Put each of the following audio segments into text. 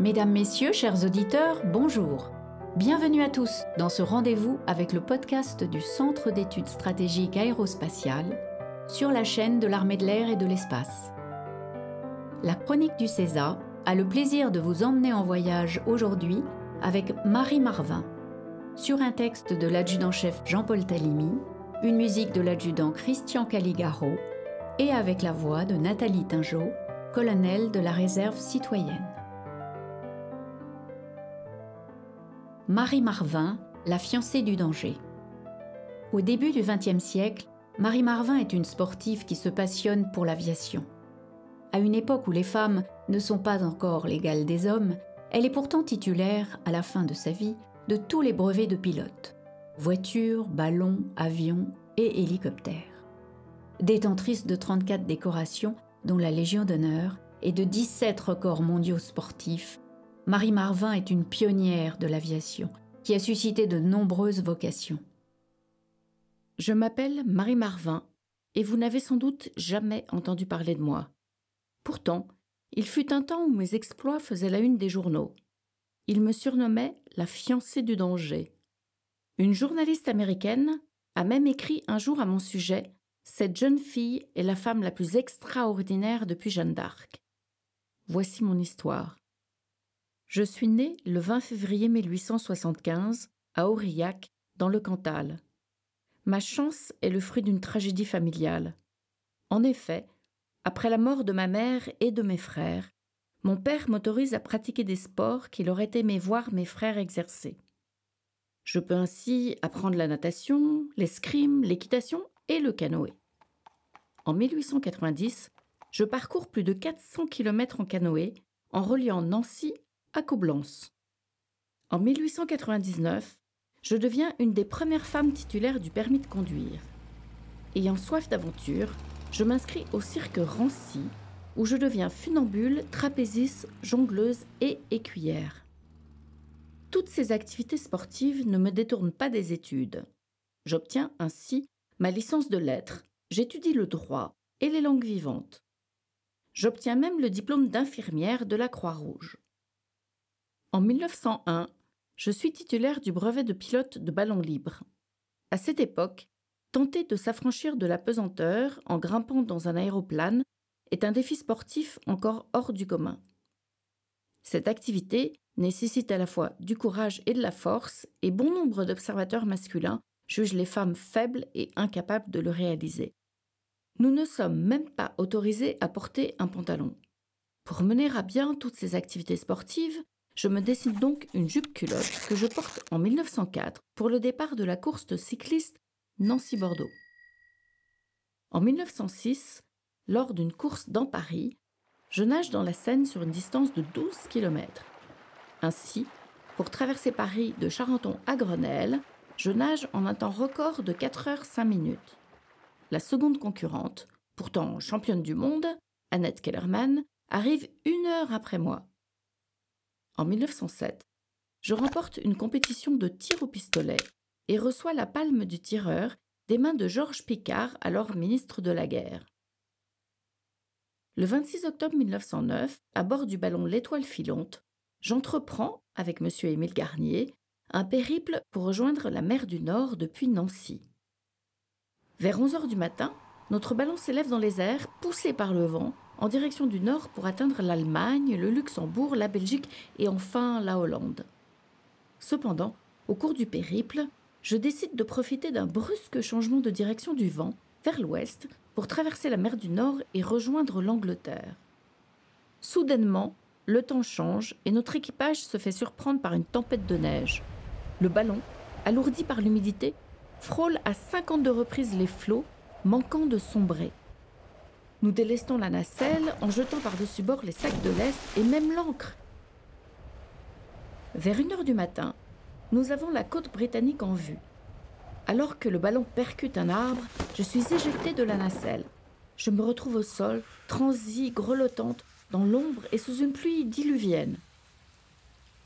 Mesdames, Messieurs, chers auditeurs, bonjour. Bienvenue à tous dans ce rendez-vous avec le podcast du Centre d'études stratégiques aérospatiales sur la chaîne de l'armée de l'air et de l'espace. La chronique du CESA a le plaisir de vous emmener en voyage aujourd'hui avec Marie Marvin, sur un texte de l'adjudant-chef Jean-Paul Talimi, une musique de l'adjudant Christian Caligaro et avec la voix de Nathalie Tingeau, colonel de la réserve citoyenne. Marie Marvin, la fiancée du danger. Au début du XXe siècle, Marie Marvin est une sportive qui se passionne pour l'aviation. À une époque où les femmes ne sont pas encore l'égale des hommes, elle est pourtant titulaire, à la fin de sa vie, de tous les brevets de pilote voitures, ballons, avions et hélicoptères. Détentrice de 34 décorations, dont la Légion d'honneur, et de 17 records mondiaux sportifs, Marie Marvin est une pionnière de l'aviation qui a suscité de nombreuses vocations. Je m'appelle Marie Marvin et vous n'avez sans doute jamais entendu parler de moi. Pourtant, il fut un temps où mes exploits faisaient la une des journaux. Il me surnommait la fiancée du danger. Une journaliste américaine a même écrit un jour à mon sujet Cette jeune fille est la femme la plus extraordinaire depuis Jeanne d'Arc. Voici mon histoire. Je suis née le 20 février 1875 à Aurillac, dans le Cantal. Ma chance est le fruit d'une tragédie familiale. En effet, après la mort de ma mère et de mes frères, mon père m'autorise à pratiquer des sports qu'il aurait aimé voir mes frères exercer. Je peux ainsi apprendre la natation, l'escrime, l'équitation et le canoë. En 1890, je parcours plus de 400 km en canoë en reliant Nancy à Coblence. En 1899, je deviens une des premières femmes titulaires du permis de conduire. Ayant soif d'aventure, je m'inscris au cirque Rancy, où je deviens funambule, trapéziste, jongleuse et écuyère. Toutes ces activités sportives ne me détournent pas des études. J'obtiens ainsi ma licence de lettres, j'étudie le droit et les langues vivantes. J'obtiens même le diplôme d'infirmière de la Croix-Rouge. En 1901, je suis titulaire du brevet de pilote de ballon libre. À cette époque, tenter de s'affranchir de la pesanteur en grimpant dans un aéroplane est un défi sportif encore hors du commun. Cette activité nécessite à la fois du courage et de la force, et bon nombre d'observateurs masculins jugent les femmes faibles et incapables de le réaliser. Nous ne sommes même pas autorisés à porter un pantalon. Pour mener à bien toutes ces activités sportives, je me dessine donc une jupe culotte que je porte en 1904 pour le départ de la course de cycliste Nancy-Bordeaux. En 1906, lors d'une course dans Paris, je nage dans la Seine sur une distance de 12 km. Ainsi, pour traverser Paris de Charenton à Grenelle, je nage en un temps record de 4 heures 5 minutes. La seconde concurrente, pourtant championne du monde, Annette Kellerman, arrive une heure après moi. En 1907, je remporte une compétition de tir au pistolet et reçois la palme du tireur des mains de Georges Picard, alors ministre de la Guerre. Le 26 octobre 1909, à bord du ballon L'Étoile filante, j'entreprends, avec M. Émile Garnier, un périple pour rejoindre la mer du Nord depuis Nancy. Vers 11 heures du matin, notre ballon s'élève dans les airs, poussé par le vent, en direction du nord pour atteindre l'Allemagne, le Luxembourg, la Belgique et enfin la Hollande. Cependant, au cours du périple, je décide de profiter d'un brusque changement de direction du vent vers l'ouest pour traverser la mer du Nord et rejoindre l'Angleterre. Soudainement, le temps change et notre équipage se fait surprendre par une tempête de neige. Le ballon, alourdi par l'humidité, frôle à 52 reprises les flots, manquant de sombrer. Nous délestons la nacelle en jetant par-dessus bord les sacs de lest et même l'ancre. Vers une heure du matin, nous avons la côte britannique en vue. Alors que le ballon percute un arbre, je suis éjectée de la nacelle. Je me retrouve au sol, transie, grelottante, dans l'ombre et sous une pluie diluvienne.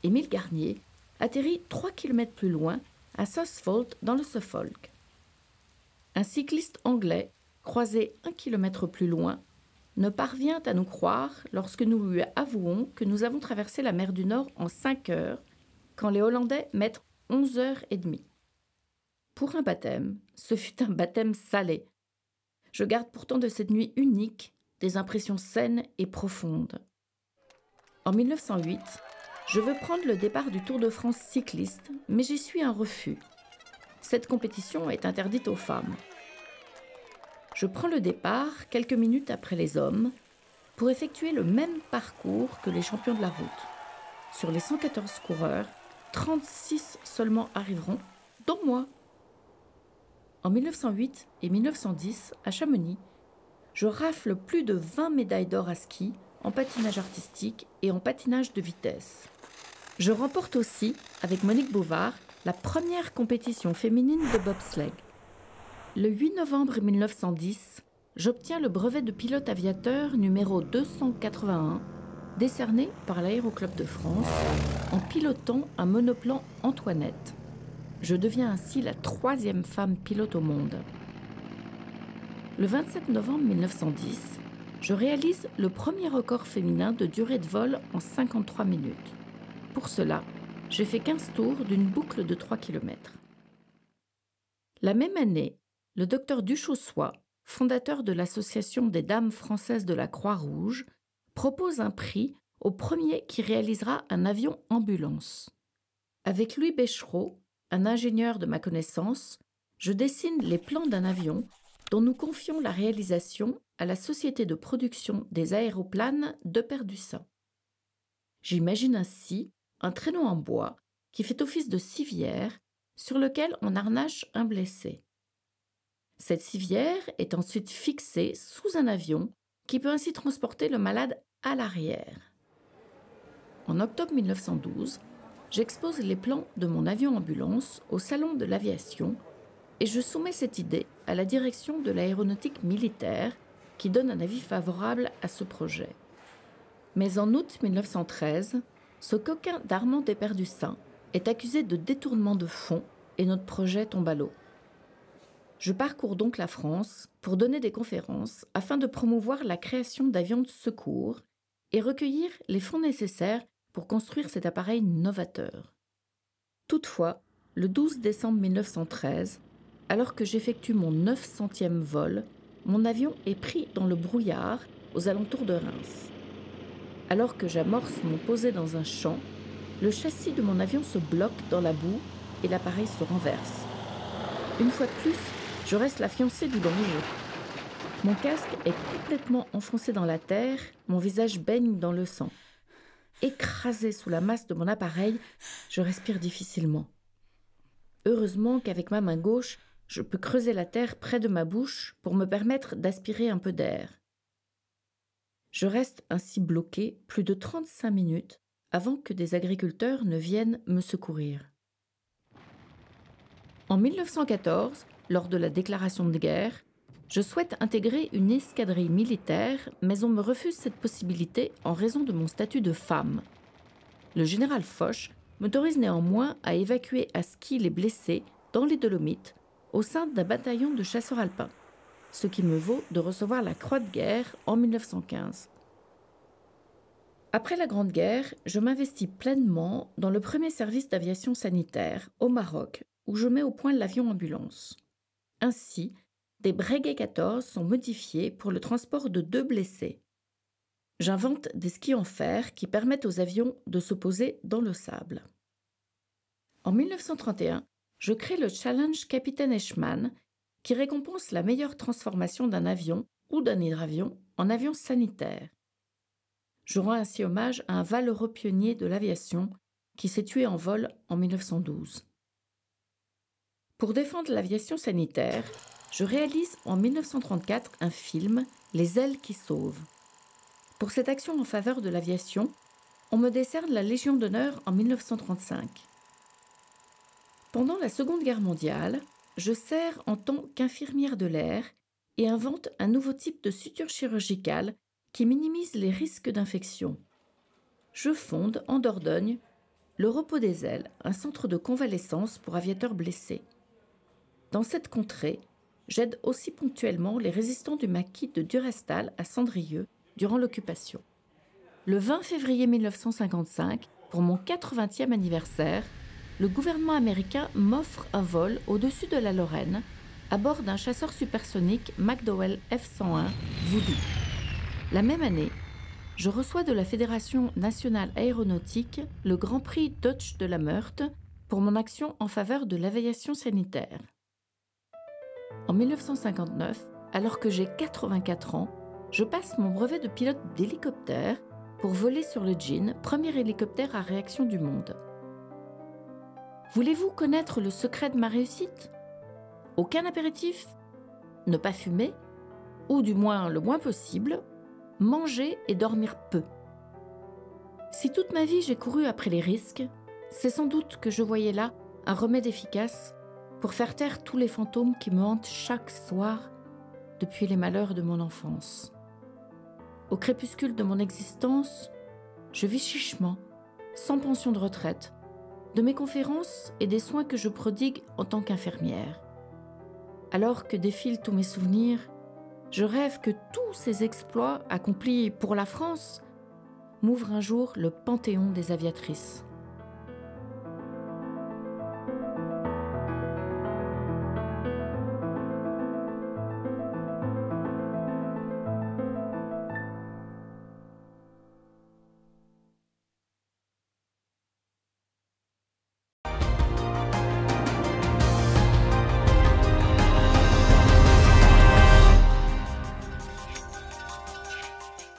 Émile Garnier atterrit trois kilomètres plus loin, à Susfold, dans le Suffolk. Un cycliste anglais croisé un kilomètre plus loin, ne parvient à nous croire lorsque nous lui avouons que nous avons traversé la mer du Nord en 5 heures, quand les Hollandais mettent 11 heures et demie. Pour un baptême, ce fut un baptême salé. Je garde pourtant de cette nuit unique des impressions saines et profondes. En 1908, je veux prendre le départ du Tour de France cycliste, mais j'y suis un refus. Cette compétition est interdite aux femmes. Je prends le départ quelques minutes après les hommes pour effectuer le même parcours que les champions de la route. Sur les 114 coureurs, 36 seulement arriveront, dont moi. En 1908 et 1910, à Chamonix, je rafle plus de 20 médailles d'or à ski, en patinage artistique et en patinage de vitesse. Je remporte aussi, avec Monique Bouvard, la première compétition féminine de bobsleigh. Le 8 novembre 1910, j'obtiens le brevet de pilote aviateur numéro 281, décerné par l'Aéroclub de France, en pilotant un monoplan Antoinette. Je deviens ainsi la troisième femme pilote au monde. Le 27 novembre 1910, je réalise le premier record féminin de durée de vol en 53 minutes. Pour cela, j'ai fait 15 tours d'une boucle de 3 km. La même année, le docteur Duchossois, fondateur de l'Association des Dames françaises de la Croix-Rouge, propose un prix au premier qui réalisera un avion ambulance. Avec Louis Béchereau, un ingénieur de ma connaissance, je dessine les plans d'un avion dont nous confions la réalisation à la société de production des aéroplanes de Perdussin. J'imagine ainsi un traîneau en bois qui fait office de civière sur lequel on harnache un blessé. Cette civière est ensuite fixée sous un avion qui peut ainsi transporter le malade à l'arrière. En octobre 1912, j'expose les plans de mon avion ambulance au Salon de l'aviation et je soumets cette idée à la direction de l'aéronautique militaire qui donne un avis favorable à ce projet. Mais en août 1913, ce coquin d'Armand Desperdussins est accusé de détournement de fonds et notre projet tombe à l'eau. Je parcours donc la France pour donner des conférences afin de promouvoir la création d'avions de secours et recueillir les fonds nécessaires pour construire cet appareil novateur. Toutefois, le 12 décembre 1913, alors que j'effectue mon 900e vol, mon avion est pris dans le brouillard aux alentours de Reims. Alors que j'amorce mon posé dans un champ, le châssis de mon avion se bloque dans la boue et l'appareil se renverse. Une fois de plus, je reste la fiancée du danger. Mon casque est complètement enfoncé dans la terre, mon visage baigne dans le sang. Écrasé sous la masse de mon appareil, je respire difficilement. Heureusement qu'avec ma main gauche, je peux creuser la terre près de ma bouche pour me permettre d'aspirer un peu d'air. Je reste ainsi bloqué plus de 35 minutes avant que des agriculteurs ne viennent me secourir. En 1914, lors de la déclaration de guerre, je souhaite intégrer une escadrille militaire, mais on me refuse cette possibilité en raison de mon statut de femme. Le général Foch m'autorise néanmoins à évacuer à ski les blessés dans les Dolomites au sein d'un bataillon de chasseurs alpins, ce qui me vaut de recevoir la Croix de guerre en 1915. Après la Grande Guerre, je m'investis pleinement dans le premier service d'aviation sanitaire au Maroc, où je mets au point l'avion ambulance. Ainsi, des Breguet 14 sont modifiés pour le transport de deux blessés. J'invente des skis en fer qui permettent aux avions de se poser dans le sable. En 1931, je crée le Challenge Capitaine Eschmann qui récompense la meilleure transformation d'un avion ou d'un hydravion en avion sanitaire. Je rends ainsi hommage à un valeureux pionnier de l'aviation qui s'est tué en vol en 1912. Pour défendre l'aviation sanitaire, je réalise en 1934 un film, Les ailes qui sauvent. Pour cette action en faveur de l'aviation, on me décerne la Légion d'honneur en 1935. Pendant la Seconde Guerre mondiale, je sers en tant qu'infirmière de l'air et invente un nouveau type de suture chirurgicale qui minimise les risques d'infection. Je fonde en Dordogne le Repos des ailes, un centre de convalescence pour aviateurs blessés. Dans cette contrée, j'aide aussi ponctuellement les résistants du maquis de Durestal à Cendrieux durant l'occupation. Le 20 février 1955, pour mon 80e anniversaire, le gouvernement américain m'offre un vol au-dessus de la Lorraine à bord d'un chasseur supersonique McDowell F-101 Voodoo. La même année, je reçois de la Fédération nationale aéronautique le Grand Prix Dodge de la Meurthe pour mon action en faveur de l'aviation sanitaire. En 1959, alors que j'ai 84 ans, je passe mon brevet de pilote d'hélicoptère pour voler sur le Jean, premier hélicoptère à réaction du monde. Voulez-vous connaître le secret de ma réussite? Aucun apéritif? Ne pas fumer? Ou du moins le moins possible Manger et dormir peu. Si toute ma vie j'ai couru après les risques, c'est sans doute que je voyais là un remède efficace pour faire taire tous les fantômes qui me hantent chaque soir depuis les malheurs de mon enfance. Au crépuscule de mon existence, je vis chichement, sans pension de retraite, de mes conférences et des soins que je prodigue en tant qu'infirmière. Alors que défilent tous mes souvenirs, je rêve que tous ces exploits accomplis pour la France m'ouvrent un jour le panthéon des aviatrices.